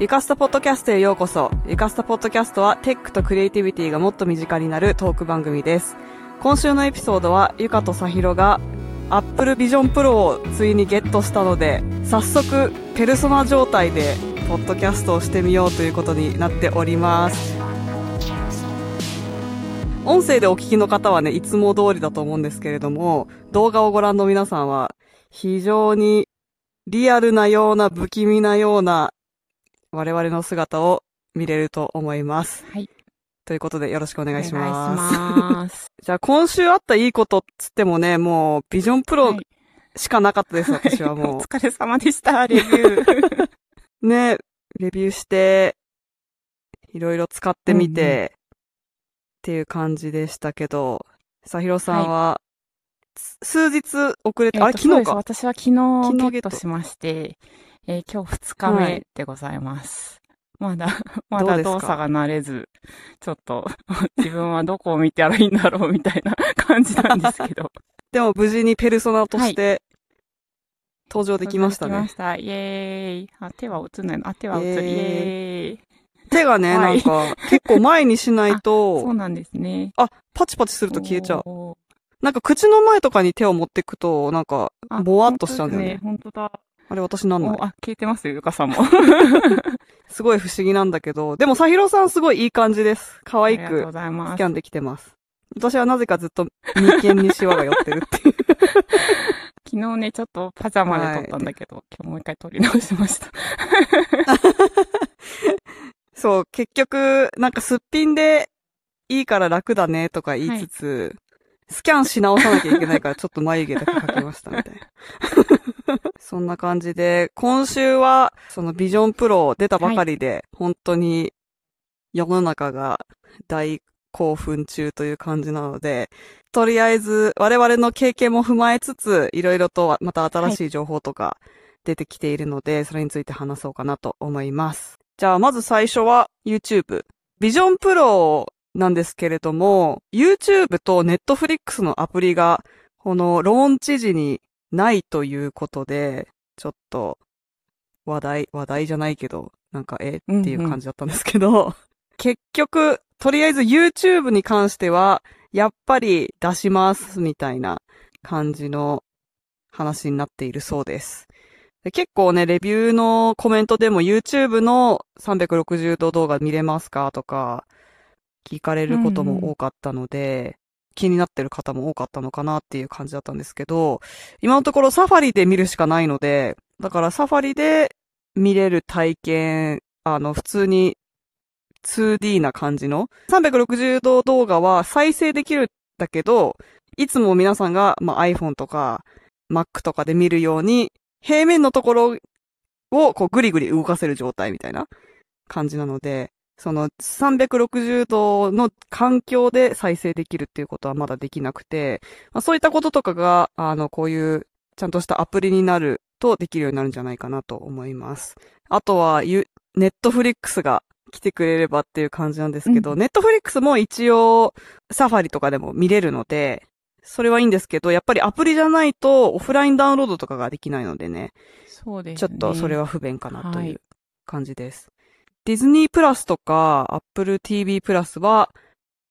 ゆかすたポッドキャストへようこそ。ゆかすたポッドキャストはテックとクリエイティビティがもっと身近になるトーク番組です。今週のエピソードはゆかとさひろが Apple Vision Pro をついにゲットしたので、早速ペルソナ状態でポッドキャストをしてみようということになっております。音声でお聞きの方はね、いつも通りだと思うんですけれども、動画をご覧の皆さんは非常にリアルなような不気味なような我々の姿を見れると思います。はい。ということでよろしくお願いしおます。願いします。じゃあ今週あったいいことっつってもね、もうビジョンプロはいしかなかったです、私は おも疲れ様でした、レビュー。う。ね、レビューして、いろいろ使ってみて、うんうんっていう感じでしたけど、さひろさんは、つ数日遅れて、あれえっとそうです昨日か？私は昨日ゲットしまして、えー今日2日はい目でございます。まだ、ま どうですか？だ動作が慣れず、ちょっと、自分はどこを見たらいいんだろうみたいな感じなんですけど。でも無事にペルソナとして、登場できましたねできま。した。イエーイ。あ、手は映んないのあ、手は映る。イエーイ。手がね、はいなんか、結構前にしないそとう、なんですね。あ、パチパチすると消えちゃう。なんか口の前とかに手を持ってくと、なんか、あぼわっとしちゃうんだよね。本当ね。あれ私なんなあ、消えてます？よ、ゆかさんも。すごい不思議なんだけど、でもさひろさんすごいいい感じです。可愛くスキ。ャンできてます。私はなぜかずっと眉間にシワが寄ってるっていう。昨日ね、ちょっとパジャマで撮ったんだけど、今日もう一回撮り直しました。そう、結局、なんかすっぴんでいいから楽だねとか言いつつ、スキャンし直さなきゃいけないからちょっと眉毛だけ描きましたみたいな。そんな感じで、今週はそのビジョンプロ出たばかりで、本当に世の中が大興奮中という感じなので、とりあえず我々の経験も踏まえつつ、いろいろとまた新しい情報とか出てきているので、それについて話そうかなと思います。じゃあまず最初は YouTube。ビジョンプロなんですけれども、YouTube と Netflix のアプリが、このローンチ時にないということで、ちょっと話題、話題じゃないけど、なんかえっていう感じだったんですけど、結局、とりあえず YouTube に関しては、やっぱり出しますみたいな感じの話になっているそうです。で結構ね、レビューのコメントでも YouTube の360度動画見れますかとか、聞かれることも多かったので、気になってる方も多かったのかなっていう感じだったんですけど、今のところサファリで見るしかないので、だからサファリで見れる体験、あの、普通に 2D な感じの、360度動画は再生できるんだけど、いつも皆さんが、まあ、iPhone とか Mac とかで見るように、平面のところをこうグリグリ動かせる状態みたいな感じなので、その360度の環境で再生できるっていうことはまだできなくて、まあ、そういったこととかが、あの、こういうちゃんとしたアプリになるとできるようになるんじゃないかなと思います。あとは、ゆネットフリックスが来てくれればっていう感じなんですけど、うネットフリックスも一応サファリとかでも見れるので、それはいいんですけど、やっぱりアプリじゃないとオフラインダウンロードとかができないのでね、そうですね。ちょっとそれは不便かなとはいいう感じです。ディズニープラスとか Apple TV プラスは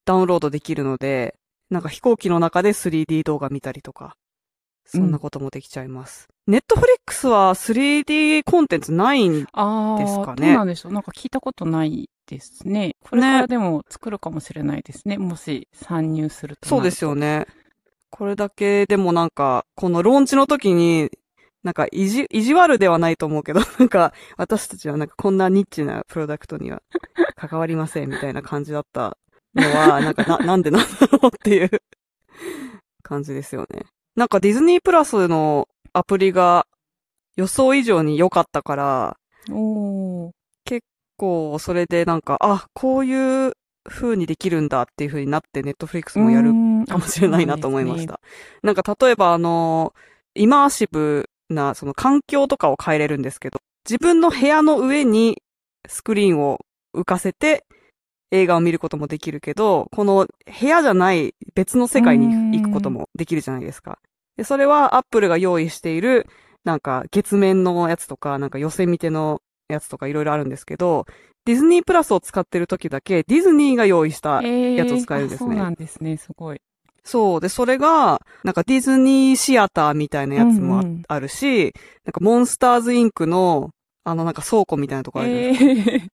ダウンロードできるので、なんか飛行機の中で 3D 動画見たりとか、そんなこともできちゃいます。ネットフリックスは 3D コンテンツないんですかねどうなんでしょう。なんか聞いたことないですね。これからでも作るかもしれないですね。もし参入するとなると。そうですよね。これだけでもなんか、このローンチの時に、なんか意地、意地悪ではないと思うけど、なんか私たちはなんかこんなニッチなプロダクトには関わりませんみたいな感じだったのは、なんかな、なんでなんだろうっていう感じですよね。なんかディズニープラスのアプリが予想以上に良かったから、おー。こう、それでなんか、あ、こういう風にできるんだっていう風になってネットフリックスもやるかもしれないなと思いまし。た。なんか例えばあの、イマーシブなその環境とかを変えれるんですけど、自分の部屋の上にスクリーンを浮かせて映画を見ることもできるけど、この部屋じゃない別の世界に行くこともできるじゃないですか。で、それはアップルが用意しているなんか月面のやつとか、なんか寄せ見てのやつとかいろいろあるんですけど、ディズニープラスを使ってる時だけ、ディズニーが用意した、やつを使えるんですねえーあそうなんですね、すごい。そう。で、それが、なんかディズニーシアターみたいなやつもあ,、うんうん。るし、なんかモンスターズインクの、あのなんか倉庫みたいなとこあるじゃないですか。えー。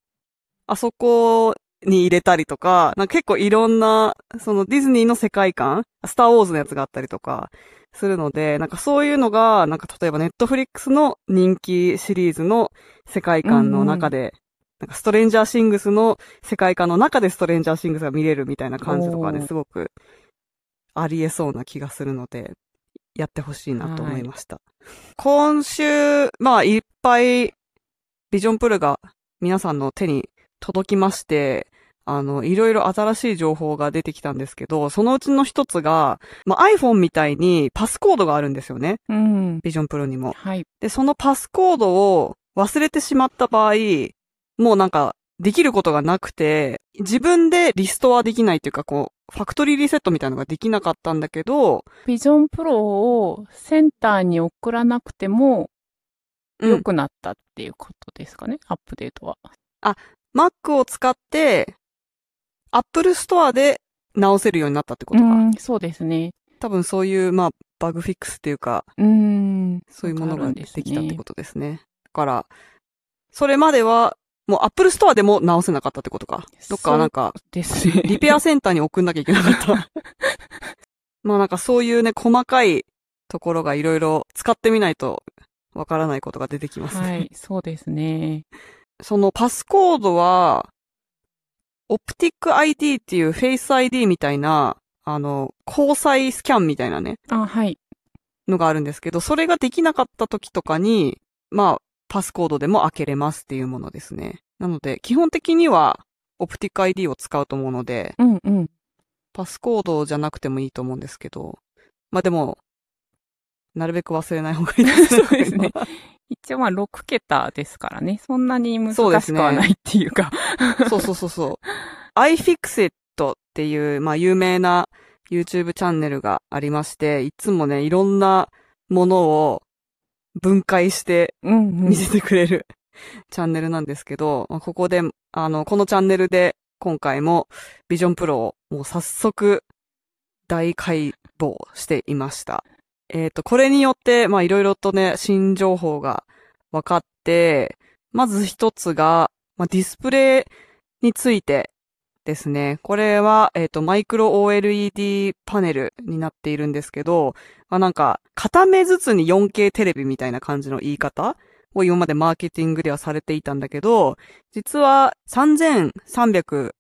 あそこに入れたりとか、なんか結構いろんな、そのディズニーの世界観、スターウォーズのやつがあったりとか、するので、なんかそういうのが、なんか例えばネットフリックスの人気シリーズの世界観の中で、なんかストレンジャーシングスの世界観の中でストレンジャーシングスが見れるみたいな感じとかね、すごくありえそうな気がするので、やってほしいなと思いました。今週、まあいっぱいビジョンプルが皆さんの手に届きまして、あの、いろいろ新しい情報が出てきたんですけど、そのうちの一つが、まあ、iPhone みたいにパスコードがあるんですよね。うん。ビジョンプロにも。はい。で、そのパスコードを忘れてしまった場合、もうなんか、できることがなくて、自分でリストはできないっていうか、こう、ファクトリーリセットみたいなのができなかったんだけど、ビジョンプロをセンターに送らなくてもうん良くなったっていうことですかね、アップデートは。Mac を使って、Apple Store で直せるようになったってことか。うん、そうですね。多分そういう、まあ、バグフィックスっていうか、うん。そういうものができたってことですね。だから、それまでは、もう Apple Store でも直せなかったってことか。どっかなんか、ですね。リペアセンターに送んなきゃいけなかった。まあなんかそういうね、細かいところがいろいろ使ってみないとわからないことが出てきますね。はい、そうですね。そのパスコードは、オプティック ID っていうフェイス ID みたいな、あの、交際スキャンみたいなね、あ、はい。のがあるんですけど、それができなかった時とかに、まあ、パスコードでも開けれますっていうものですね。なので、基本的には、オプティック ID を使うと思うので、うんうん。パスコードじゃなくてもいいと思うんですけど、まあでも、なるべく忘れない方がいいですね。そうですね一応まあ6桁ですからね。そんなに難しくそうですねはないっていうか。そうそうそうそう。iFixit っていう、まあ有名な YouTube チャンネルがありまして、いつもね、いろんなものを分解してうんうん見。せてくれる、チャンネルなんですけど、まあここで、あの、このチャンネルで今回もビジョンプロをもう早速大解剖していました。えっ、と、これによって、まあいろいろとね、新情報が分かって、まず一つが、まあディスプレイについてですね。これは、えっ、と、マイクロ OLED パネルになっているんですけど、まあなんか、片目ずつに 4K テレビみたいな感じの言い方を今までマーケティングではされていたんだけど、実は3386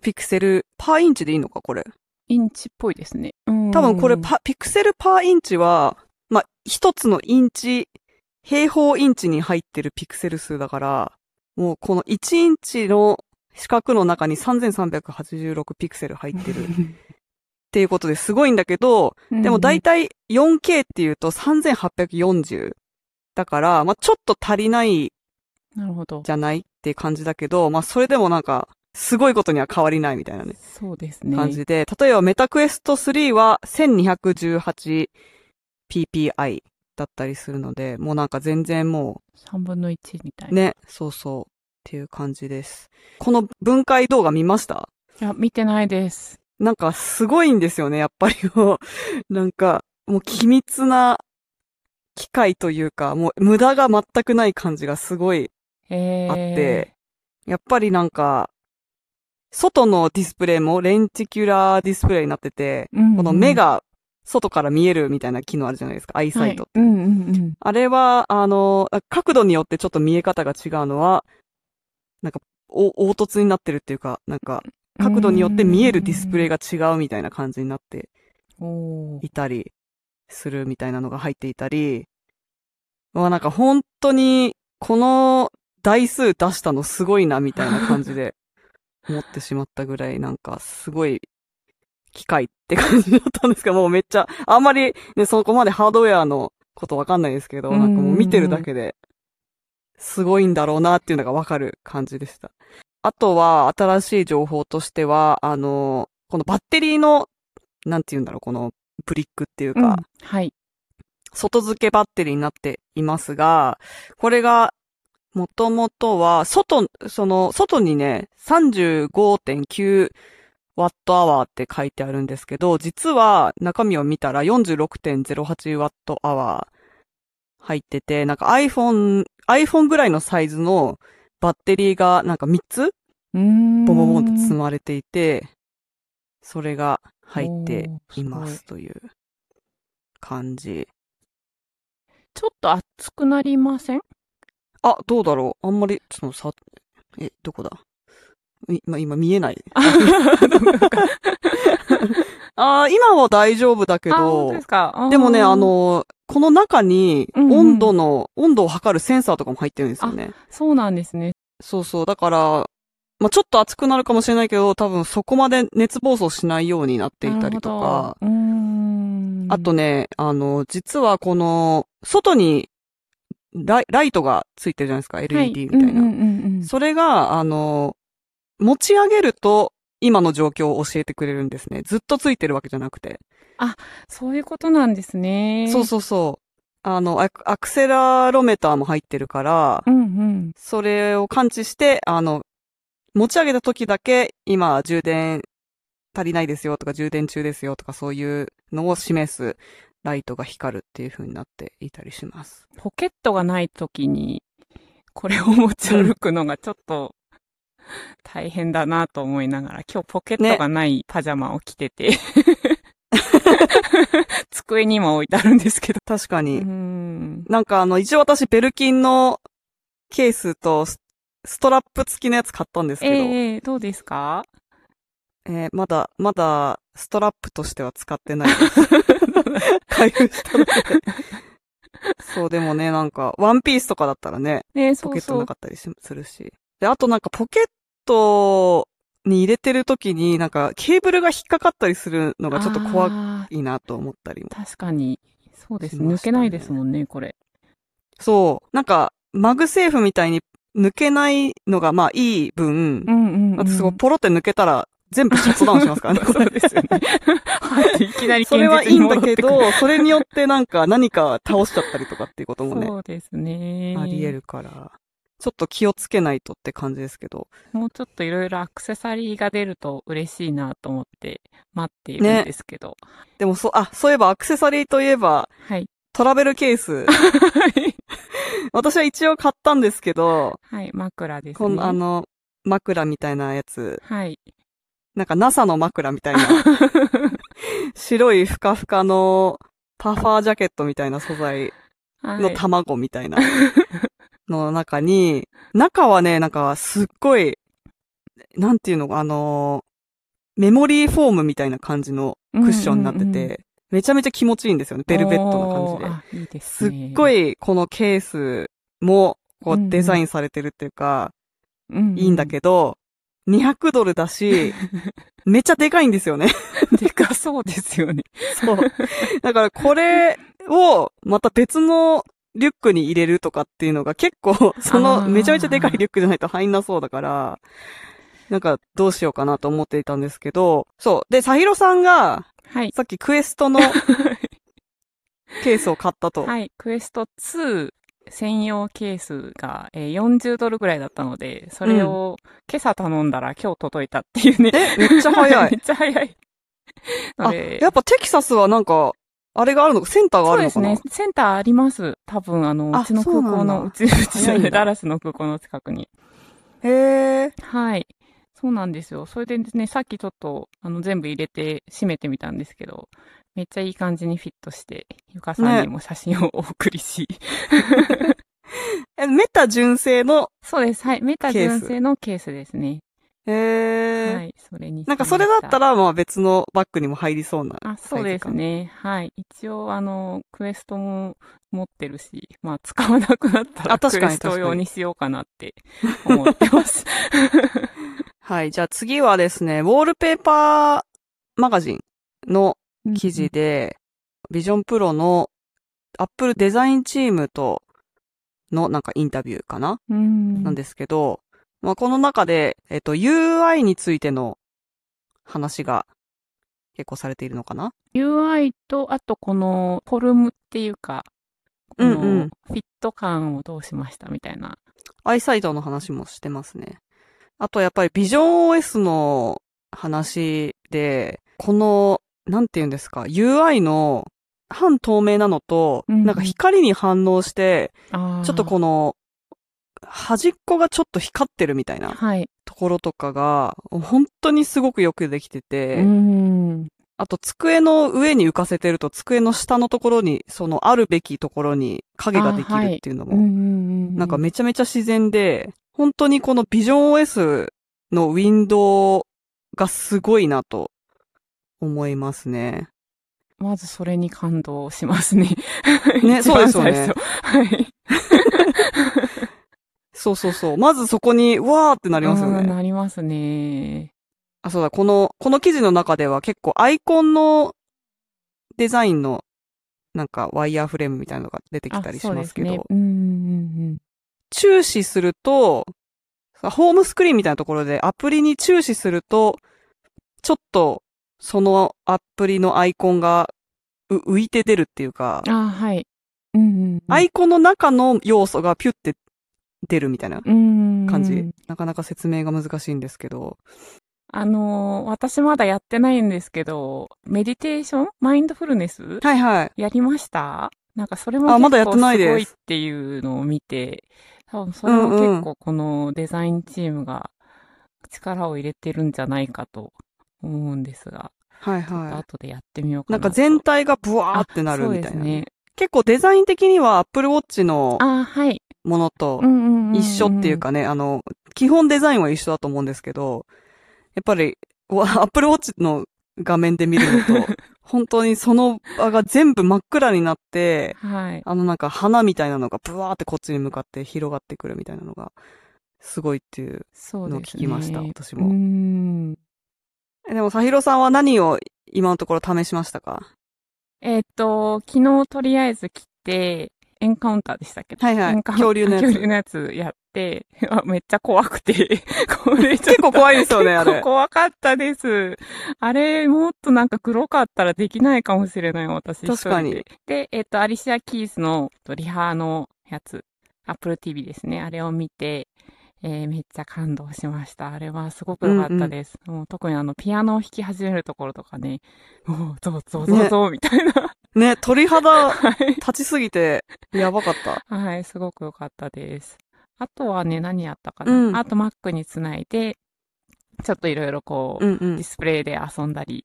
ピクセルパーインチでいいのかこれ？インチっぽいですね。うん多分これパ、ピクセルパーインチは、まあ、一つのインチ、平方インチに入ってるピクセル数だから、もうこの1インチの四角の中に3386ピクセル入ってるっていうことですごいんだけど、でも大体 4K っていうと3840だから、まあ、ちょっと足りないなるほど。じゃないっていう感じだけど、まあ、それでもなんか、すごいことには変わりないみたいなね、そうですね。感じで、例えばメタクエスト3は 1218ppi だったりするので、もうなんか全然も3分の1みたいうな。ね、そうそうっていう感じです。この分解動画見ました？いや、見てないです。なんかすごいんですよね、やっぱりもう。なんか、もう緻密な機械というか、もう無駄が全くない感じがすごいえー、あって、やっぱりなんか、外のディスプレイもレンティキュラーディスプレイになってて、うんうんこの目が外から見えるみたいな機能あるじゃないですか、アイサイトって。はい、うんうんうん。あれは、あの、角度によってちょっと見え方が違うのは、なんか、お凹凸になってるっていうか、なんか、角度によって見えるディスプレイが違うみたいな感じになっていたりするみたいなのが入っていたり、まあなんか本当にこの台数出したのすごいなみたいな感じで 思ってしまったぐらいなんかすごい機械って感じだったんですけど、もうめっちゃ、あんまりね、そこまでハードウェアのことわかんないですけど、なんかもう見てるだけで、すごいんだろうなっていうのがわかる感じでした。あとは、新しい情報としては、あの、このバッテリーの、なんて言うんだろう、このブリックっていうか、うんはい。外付けバッテリーになっていますが、これがもともとは、外、その、外にね、35.9ワットアワーって書いてあるんですけど、実は中身を見たら46.08ワットアワー入ってて、なんか iPhone、iPhone ぐらいのサイズのバッテリーがなんか3つうーん。ボンボンボンって積まれていて、それが入っていますという感じ。ちょっと熱くなりません？あ、どうだろうあんまり、ちょっとさ、え、どこだ？い今、今見えない。あ ー今は大丈夫だけど当ででもね、あ、の、この中にうんうん温度の、温度を測るセンサーとかも入ってるんですよね。そうなんですね。そうそう。だから、まあ、ちょっと熱くなるかもしれないけど、多分そこまで熱暴走しないようになっていたりとか。あとね、あの、実はこの、外にライライトがついてるじゃないですか、はい LED みたいな。うんうんうんうんそれが、あの、持ち上げると、今の状況を教えてくれるんですね。ずっとついてるわけじゃなくて。そういうことなんですね。そうそうそう。あの、アクセラロメーターも入ってるから、うんうん。それを感知して、あの、持ち上げた時だけ、今、充電足りないですよとか、充電中ですよとか、そういうのを示すライトが光るっていう風になっていたりします。ポケットがないときに、これを持ち歩くのがちょっと大変だなと思いながら、今日ポケットがないパジャマを着てて、机にも置いてあるんですけど。う確かに。ん。なんかあの、一応私、ベルキンのケースとスストラップ付きのやつ買ったんですけど、ええどうですか？えーまだ、まだ、ストラップとしては使ってないです。開封したので。そう、でもね、なんか、ワンピースとかだったらね、ねそうそうポケットなかったりしするし。で、あとなんか、ポケットに入れてる時に、なんか、ケーブルが引っかかったりするのがちょっと怖いなと思ったりも。確かに。そうですね。抜けないですもんね、これ。そう、なんか、マグセーフみたいに抜けないのが、まあ、いい分、うんうん、うん。あとすごいポロって抜けたら、全部シャットダウンしますからね。こ そうれですよね。はい。いきなりそれはいいんだけど、それによってなんか何か倒しちゃったりとかっていうこともね、そうですね。あり得るから、ちょっと気をつけないとって感じですけど。もうちょっといろいろアクセサリーが出ると嬉しいなと思って待っているんですけど。でもそう、あ、そういえばアクセサリーといえば、はい。トラベルケース。私は一応買ったんですけど、はい、枕ですね。このあの、枕みたいなやつ、はい。なんか NASA の枕みたいな、白いふかふかのパファージャケットみたいな素材はいの卵みたいな の中に、中はね、なんかすっごい、なんていうの、あの、メモリーフォームみたいな感じのクッションになってて、うんうんうんめちゃめちゃ気持ちいいんですよね。ベルベットな感じで。いいですすね。っごい、このケースも、こうデザインされてるっていうか、うんうんいいんだけど、200ドルだし、めっちゃでかいんですよね。でかそうですよね。そう。だからこれを、また別のリュックに入れるとかっていうのが結構、そあのーめちゃめちゃでかいリュックじゃないと入んなそうだから、なんかどうしようかなと思っていたんですけど、そう。で、サヒロさんが、はい。さっきクエストの ケースを買ったと。はい。クエスト2専用ケースが、えー40ドルぐらいだったので、それを今朝頼んだら今日届いたっていうね。え、めっちゃ早めい。っちゃ早い。のあ、でやっぱテキサスはなんか、あれがあるの？か、センターがあそうるのかな？ですね。センターあります。多分、あの、あうちの空港の、そうち、うちじゃない、早いんだダラスの空港の近くに。へえ。はい。そうなんですよ。それでですね、さっきちょっと、あの、全部入れて閉めてみたんですけど、めっちゃいい感じにフィットして、ゆかさんにも写真をお送りし。え、メタ純正の、そうです。はい。メタ純正のケースですね。へえ。はい。それにしなんかそれだった、ら、まあ別のバッグにも入りそうな。あ、そうですね。はい。一応、あの、クエストも持ってるし、まあ、使わなくなったら、あ確かにクエスト用にしようかなって思ってます。はい。じゃあ次はですね、ウォールペーパーマガジンの記事で、ビジョンプロのアップルデザインチームとのなんかインタビューかな、うん。なんですけど、まあこの中で、えっと UI についての話が結構されているのかな？UI と、あとこのフォルムっていうか、このうん。うんフィット感をどうしましたみたいな。アイサイトの話もしてますね。あとやっぱりビジョン OS の話で、この、なんて言うんですか、UI の半透明なのと、うんなんか光に反応して、ちょっとこの、端っこがちょっと光ってるみたいなはい。ところとかが、本当にすごくよくできてて、うん。あと机の上に浮かせてると机の下のところに、そのあるべきところに影ができるっていうのも。なんかめちゃめちゃ自然で、本当にこのビジョン OS のウィンドウがすごいなと思いますね。まずそれに感動しますね。ね そうですよねはい。そうそうそう。まずそこに、わーってなりますようんね。なりますね。あ、そうだ、この、この記事の中では結構アイコンのデザインのなんかワイヤーフレームみたいなのが出てきたりしますけど、あそうですね。うんうん注視すると、ホームスクリーンみたいなところでアプリに注視すると、ちょっとそのアプリのアイコンがう浮いて出るっていうかうん。、あはい。うんうんうん。アイコンの中の要素がピュって出るみたいなうん。感じ。なかなか説明が難しいんですけど。あのー私まだやってないんですけど、メディテーション？マインドフルネス？はいはい。やりました？なんかそれもあまだやって結構ないですすごいっていうのを見て、多分それも結構このデザインチームが力を入れてるんじゃないかと思うんですが、はいは後でやってみようい。なんか。全体がブワーってなるみたいな。あそうですね。結構デザイン的には Apple Watch のあはい。ものと一緒っていう。かね、あの、基本デザインは一緒だと思うんですけど、やっぱり、わ Apple Watch の画面で見るのと、本当にその場が全部真っ暗になって、はい。あのなんか花みたいなのがブワーってこっちに向かって広がってくるみたいなのが、すごいっていうのを。聞きました、私うも。でも、さひろさんは何を今のところ試しましたか？えっと、昨日とりあえず来て、エンカウンターでしたっけ？はいはい恐竜のやつ恐竜のやつやって、あめっちゃ怖くて、これ結構怖いですよね、あれ。結構怖かったです。あれ、もっとなんか黒かったらできないかもしれない、私。確かにで。で、えっと、アリシア・キースのとリハのやつ、Apple TV ですね。あれを見て、えーめっちゃ感動しました。あれはすごく良かったです。もう特にあの、ピアノを弾き始めるところとかね、もう、ゾウゾウゾウゾウみたいな。ね、鳥肌はい。立ちすぎて、やばかった。はい、すごく良かったです。あとはね、何やったかな。うんあと Mac につないで、ちょっといろいろこう、うんうんディ。スプレイで遊んだり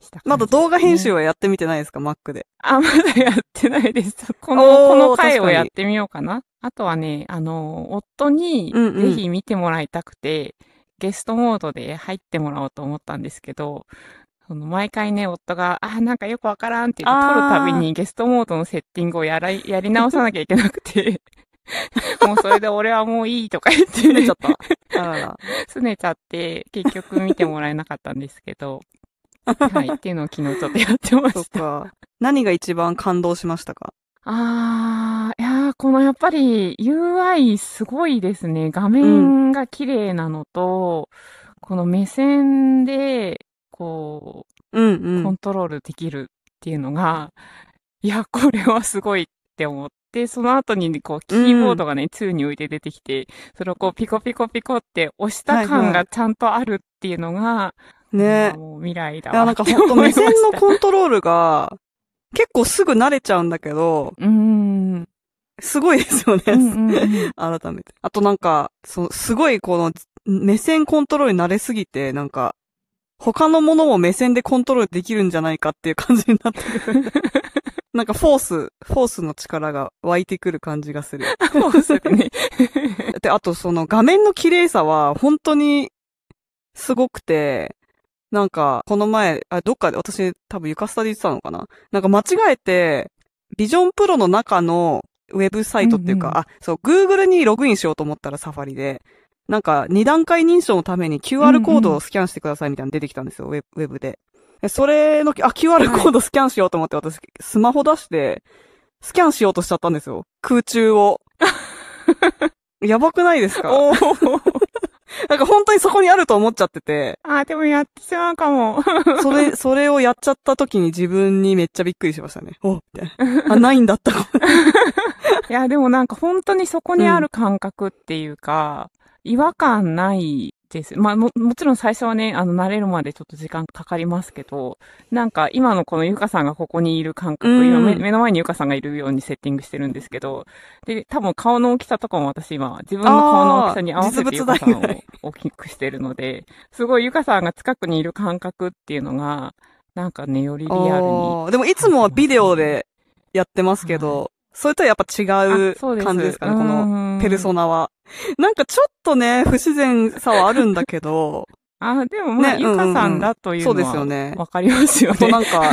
した感じまだ動画編集ははやってみてないですか ?Mac で。あ、まだやってないです。この、この回をやってみようかな。あとはね、あの、夫にうんうんぜひ見てもらいたくて、ゲストモードで入ってもらおうと思ったんですけど、その毎回ね、夫が、あ、なんかよくわからんって言って、撮るたびにゲストモードのセッティングをやらい、やり直さなきゃいけなくて、もうそれで俺はもういいとか言って、切れちゃった。あらら。拗ねちゃって、結局見てもらえなかったんですけど、はい、っていうのを昨日ちょっとやってまそっした。か。何が一番感動しましたか？あー、いやー、このやっぱり UI すごいですね。画面が綺麗なのと、この目線で、こうんう、うん。コントロールできるっていうのが、いや、これはすごいって思って、その後にこう、キーボードがね、2に置いて出てきて、それをこう、ピコピコピコって押したはいはい感がちゃんとあるっていうのが、ねまあもう未来だいや、わなんかほんと目。線のコントロールが、結構すぐ慣れちゃうんだけど、うーん。すごいですよね。うんうんうん 改めて。あとなんか、そう、すごいこの、目線コントロールに慣れすぎて、なんか、他のものも目線でコントロールできるんじゃないかっていう感じになってくる。なんかフォース、フォースの力が湧いてくる感じがする。そうですね。で、あとその画面の綺麗さは本当にすごくて、なんか、この前、あ、どっかで私多分床スタで言ってたのかななんか間違えて、ビジョンプロの中のウェブサイトっていうか、うんうんあ、そう、Google にログインしようと思ったらサファリで、なんか二段階認証のために QR コードをスキャンしてくださいみたいなの出てきたんですよ、ウェブウェブで。でそれの、あ、QR コードスキャンしようと思って私、スマホ出して、スキャンしようとしちゃったんですよ。空中を。やばくないですか？なんか本当にそこにあると思っちゃってて、あ、でもやってしまうかも。それ、それをやっちゃった時に自分にめっちゃびっくりしましたね。おみたいな。あ、ないんだった。いや、でもなんか本当にそこにある感覚っていうか、違和感ないです。まあも、もちろん最初はね、あの、慣れるまでちょっと時間かかりますけど、なんか今のこのゆかさんがここにいる感覚、うん今目目の前にゆかさんがいるようにセッティングしてるんですけど、で、多分顔の大きさとかも私今、自分の顔の大きさに合わせてゆかさんを大きくしてるので、すごいゆかさんが近くにいる感覚っていうのが、なんかね、よりリアルに。でもいつもはビデオでやってますけど、それとはやっぱ違う感じですかね、こののペルソナは。なんかちょっとね、不自然さはあるんだけど、あ、でもまあ、ねゆかさんだというそうのは、ですよね。わかりますよあとね。なんか、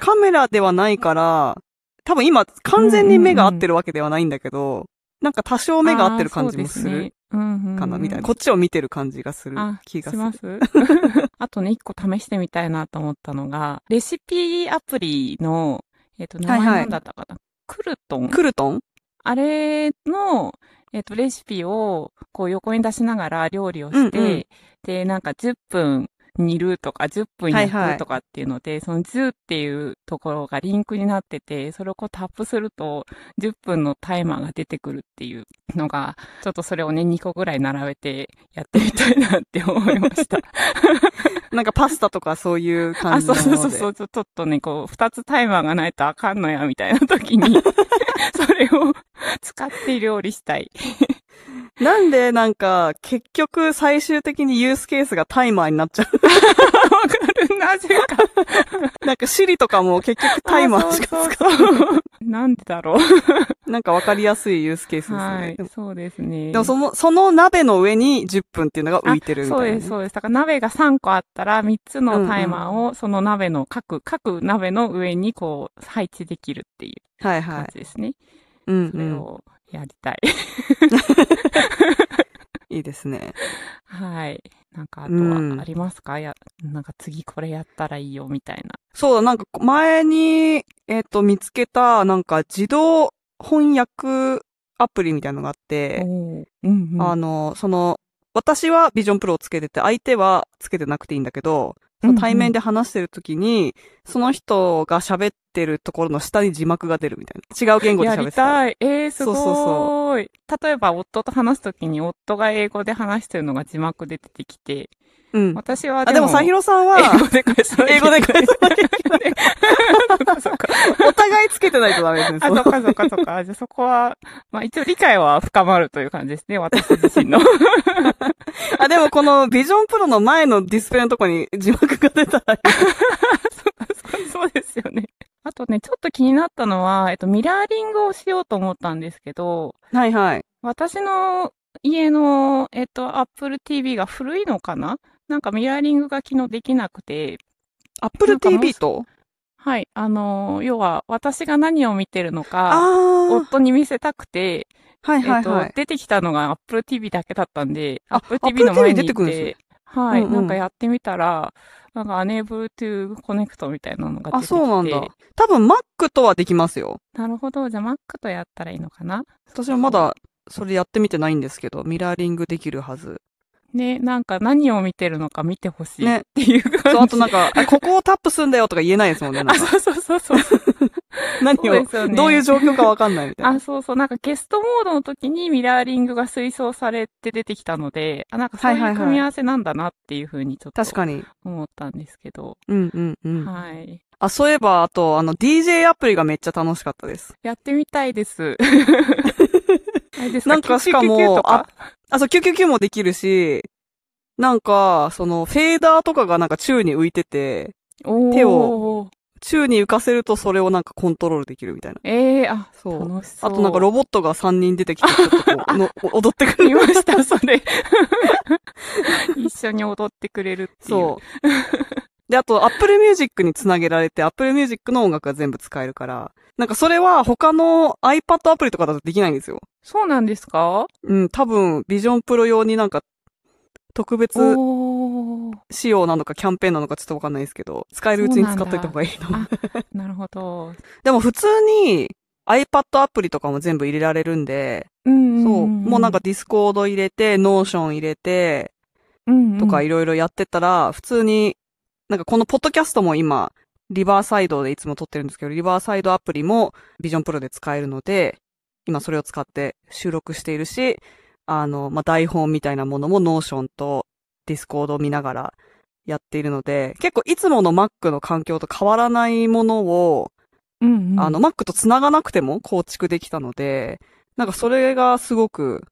カメラではないから、多分今完全に目が合ってるわけではないんだけど、なんか多少目が合ってる感じもするかかな、みたいな。ここっちを見てる感じがするあ、気がする。します？あとね、一個試してみたいなと思ったのが、レシピアプリの、えっ、と、名前なんだったかな、クルトン。クルトン？あれの、えっ、と、レシピを、こう横に出しながら料理をして、うんうんで、なんか10分煮るとか、10分焼はいはいくとかっていうので、その10っていうところがリンクになってて、それをこうタップすると、10分のタイマーが出てくるっていうのが、ちょっとそれをね、2個ぐらい並べてやってみたいなって思いました。なんかパスタとかそういう感あ、じのそうもので。そうそうそう、ちょっとね、こう、2つタイマーがないとあかんのや、みたいな時に、それを 使って料理したい。なんでなんか、結局最終的にユースケースがタイマーになっちゃわかる、なぜか。う。なんかシリとかも結局タイマーしか使うなんでだろう。う。なんかわかりやすいユースケースですね。はいそうですね。でもその、その鍋の上に10分っていうのが浮いてるみたいなね、そうです、そうです。だから鍋が3個あったら、3つのタイマーをその鍋の各、各鍋の上にこう配置できるっていうはいはい。感じですね。うん、うん。それをやりたい。いいですね。はい。なんかあとうんはありますか、や、なんか次これやったらいいよみたいな。そうだ、なんか前に、えっ、と、見つけた、なんか自動翻訳アプリみたいなのがあって、うんうん。あの、その、私はビジョンプロをつけてて、相手はつけてなくていいんだけど、その対面で話してる時に、その人が喋ってるところの下に字幕が出るみたいな。違う言語でやり喋ってた。たい。えー、すごーい。そうそう例えば、夫と話すときに、夫が英語で話してるのが字幕で出てきて、うん。私はあ、でも、さひろさんは、英語で返さなきゃ英語で返さなきゃいけない。そっかそっか。お互いつけてないとダメですね。あ、そっかそっかそっか。じゃあそこは、まあ一応理解は深まるという感じですね、私自身の。あ、でもこのビジョンプロの前のディスプレイのとこに字幕が出たら そうですよね。あとね、ちょっと気になったのは、えっと、ミラーリングをしようと思ったんですけど、はいはい。私の家の、えっと、Apple TV が古いのかな？なんかミラーリングが昨日できなくて、Apple TV と？はい、あの、要は私が何を見てるのか。夫に見せたくて、はいはいはいえっと、。出てきたのが Apple TV だけだったんで、あ Apple TV の前に行って、はい、うんうんなんかやってみたら、なんか unable to connect みたいなのが出てきて。あ、そうなんだ。多分 Mac とはできますよ。なるほど。じゃあ Mac とやったらいいのかな？私はまだそれやってみてないんですけど、ミラーリングできるはず。ね、なんか何を見てるのか見てほしいねっていう感じ。そう、あとなんか、あここをタップすんだよとか言えないですもんね。なあ、そうそうそうそう。何をね。どういう状況かわかんないみたいな。あ、そうそう。なんかゲストモードの時にミラーリングが推奨されて出てきたので、あ、なんかそういうはい組み合わせなんだなっていうふうにちょっと確かに。思ったんですけど。うんうんうん。はい。あ、そういえば、あと、あの、DJ アプリがめっちゃ楽しかったです。やってみたいです。ですなんかしかもキュキュキュキュとか？あ、そう、999もできるし、なんか、その、フェーダーとかがなんか宙に浮いてて、手を宙に浮かせるとそれをなんかコントロールできるみたいな。ええあ、そう。楽しそう。あとなんかロボットが3人出てきて、ちょっとこうの 踊ってくる。見ました、それ。一緒に踊ってくれるっていう。そう。で、あと、Apple Music につなげられて、Apapple Music の音楽が全部使えるから、なんかそれは他の iPad アプリとかだとできないんですよ。そうなんですか？うん、多分、ビジョンプロ用になんか、特別。仕様なのかキャンペーンなのかちょっとわかんないですけど、使えるうちに使っといた方がいいの。あ、なるほど。でも普通に iPad アプリとかも全部入れられるんで、うんんん。そう。もうなんか、ディスコード入れて、ノーション入れて、うんうんとかいろいろやってたら、普通に、なんかこのポッドキャストも今、リバーサイドでいつも撮ってるんですけど、リバーサイドアプリもビジョンプロで使えるので、今それを使って収録しているし、あの、まあ、台本みたいなものもノーションとディスコードを見ながらやっているので、結構いつもの Mac の環境と変わらないものを、うんうんあの、Mac と繋がなくても構築できたので、なんかそれがすごく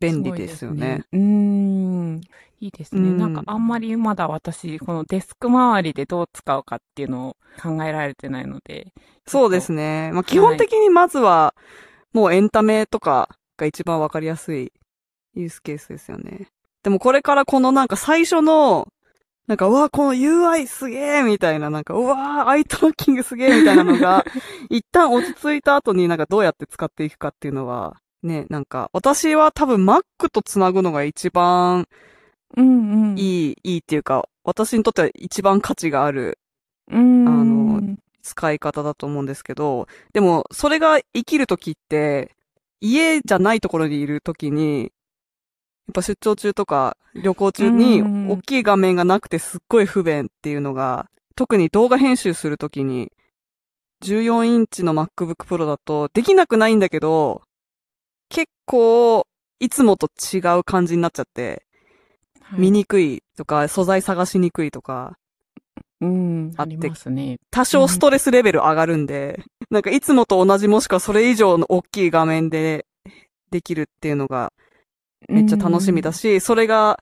便利ですよね。うーん。いいですね。うんなんかあんまりまだ私、このデスク周りでどう使うかっていうのを考えられてないので。そうですね。まあ、基本的にまずは、もうエンタメとかが一番わかりやすいユースケースですよね。でもこれからこのなんか最初の、なんか、うわ、この UI すげえみたいな、なんか、うわ、アイトラッキングすげえみたいなのが、一旦落ち着いた後になんかどうやって使っていくかっていうのは、ね、なんか、私は多分 Mac と繋ぐのが一番うんうん。い。いい、いいっていうか、私にとっては一番価値があるうん。あの使い方だと思うんですけど、でも、それが生きるときって、家じゃないところにいるときに、やっぱ出張中とか旅行中にうん大きい画面がなくてすっごい不便っていうのが、特に動画編集するときに、14インチの MacBook Pro だとできなくないんだけど、結構いつもと違う感じになっちゃって、はい見にくいとか素材探しにくいとか、うん。ああって。多少ストレスレベル上がるんで、なんかいつもと同じもしくはそれ以上の大きい画面でできるっていうのがめっちゃ楽しみだし、それが、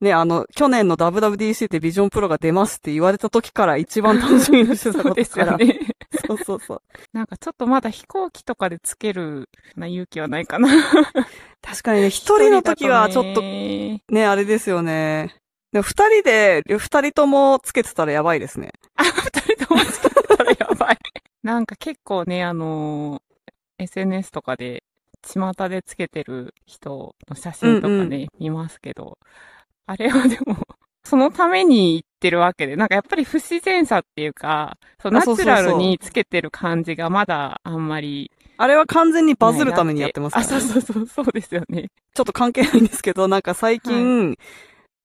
ね、あの、去年の WWDC ってビジョンプロが出ますって言われた時から一番楽しみにしてたそうですことから。よね。そうそうそう。なんかちょっとまだ飛行機とかでつけるな勇気はないかな。確かにね、一人の時はちょっとねね、あれですよね。でも二人で、二人ともつけてたらやばいですね。あ、二人ともつけてたらやばい。なんか結構ね、あのー SNS とかで、巷でつけてる人の写真とかね、うん見ますけど、あれはでも、そのために言ってるわけで、なんかやっぱり不自然さっていうか、そうナチュラルにつけてる感じがまだあんまりあれは完全にバズるためにやってますから、あ、そうそうそう、そうですよね。ちょっと関係ないんですけど、なんか最近、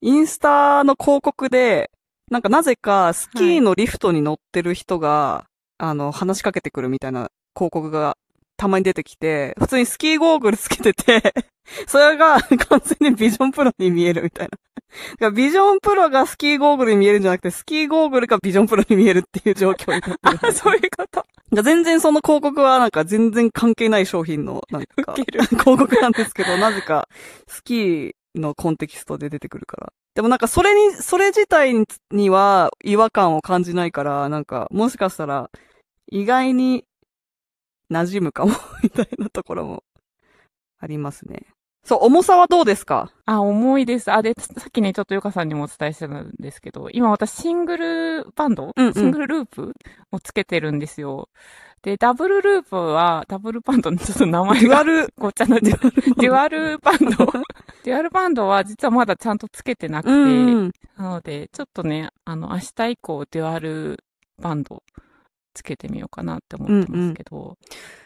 インスタの広告で、なんかなぜかスキーのリフトに乗ってる人が、あの、話しかけてくるみたいな広告がたまに出てきて、普通にスキーゴーグルつけてて、それが 完全にビジョンプロに見えるみたいな。ビジョンプロがスキーゴーグルに見えるんじゃなくて、スキーゴーグルがビジョンプロに見えるっていう状況になってる。あ、そういうこと？が全然その広告はなんか全然関係ない商品のなんか広告なんですけど、なぜかスキーのコンテキストで出てくるから。でもなんかそれに、それ自体には違和感を感じないから、なんかもしかしたら意外に馴染むかもみたいなところもありますね。そう、重さはどうですか？あ、重いです。あ、で、さっきね、ちょっとゆかさんにもお伝えしてたんですけど、今私シングルバンド、うんうんシングルループをつけてるんですよ。で、ダブルループは、ダブルバンドのちょっと名前がデュアル、ごっちゃにな。デュアルバンド。デュアルバンドは実はまだちゃんとつけてなくて、うんうん。なので、ちょっとね、あの、明日以降、デュアルバンドつけてみようかなって思ってますけど、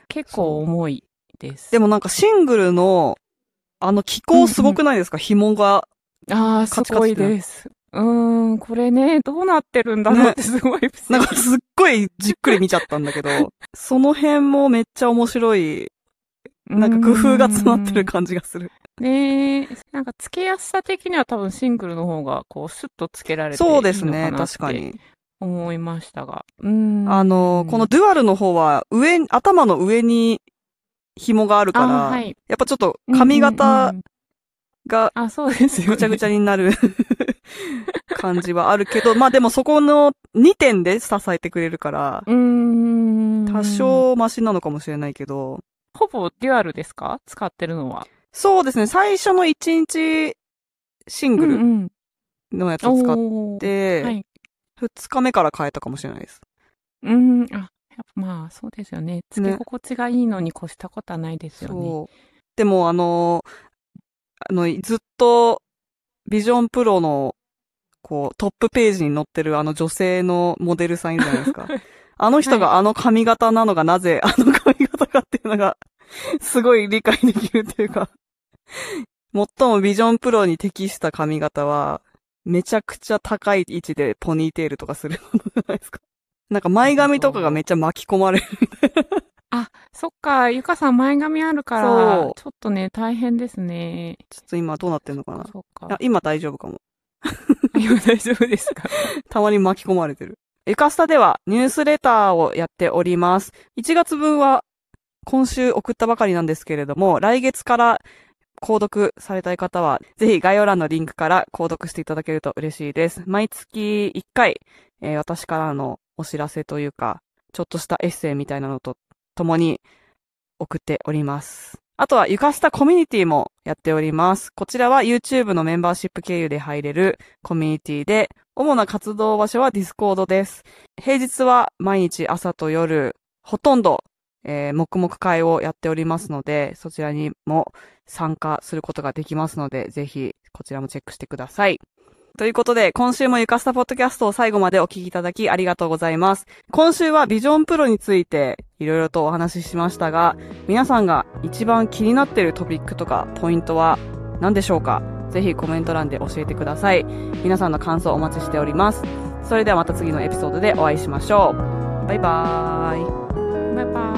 結構重いです。でもなんかシングルの、あの機構すごくないですか、紐が。ああ、すごいです。うーん、これね、どうなってるんだろうってすごい不思なんかすっごいじっくり見ちゃったんだけど、その辺もめっちゃ面白い、議なんか工夫が詰まってる感じがする。ねえ、なんか付けやすさ的には多分シングルの方がこうスッと付けられていいのそうかなですね、確かに。思いましたが。うーん。あの、このデュアルの方は上、頭の上に紐があるから、あはいやっぱちょっと髪うんうん型うんがあ、そうですよ、ね。ぐちゃぐちゃになる 感じはあるけど、まあでもそこの2点で支えてくれるから、うーん。多。少マシなのかもしれないけど、ほぼデュアルですか？使ってるのは。そうですね、最初の1日シングルうんのやつうん、を使っおーて、はい。2日目から変えたかもしれないです。うん。あ、やっぱまあ、そうですよね。付け心地がいいのに越したことはないですよね。そう。でもあの、あの、ずっと、ビジョンプロの、こう、トップページに載ってるあの女性のモデルさんいるじゃないですか。あの人があの髪型なのがなぜ あの髪型かっていうのが、すごい理解できるっていうか、最もビジョンプロに適した髪型は、めちゃくちゃ高い位置でポニーテールとかするものじゃないですか。なんか前髪とかがめっちゃ巻き込まれる。あ、そっか、ゆかさん前髪あるからちょっとね、大変ですね。ちょっと今どうなってんのかなかあ。今大丈夫かも。今大丈夫ですか？たまに巻き込まれてる。ゆかスタではニュースレターをやっております。1月分は今週送ったばかりなんですけれども、来月から購読されたい方は、ぜひ概要欄のリンクから購読していただけると嬉しいです。毎月1回、えー私からのお知らせというか、ちょっとしたエッセイみたいなのと共に送っております。あとは、ゆかスタコミュニティもやっております。こちらは YouTube のメンバーシップ経由で入れるコミュニティで、主な活動場所は Discord です。平日は毎日朝と夜、ほとんど、えー黙々会をやっておりますので、そちらにも参加することができますので、ぜひこちらもチェックしてください。ということで、今週もゆかスタポッドキャストを最後までお聞きいただきありがとうございます。今週はビジョンプロについていろいろとお話ししましたが、皆さんが一番気になっているトピックとかポイントは何でしょうか？ぜひコメント欄で教えてください。皆さんの感想お待ちしております。それではまた次のエピソードでお会いしましょう。バイバーイ。バイバーイ。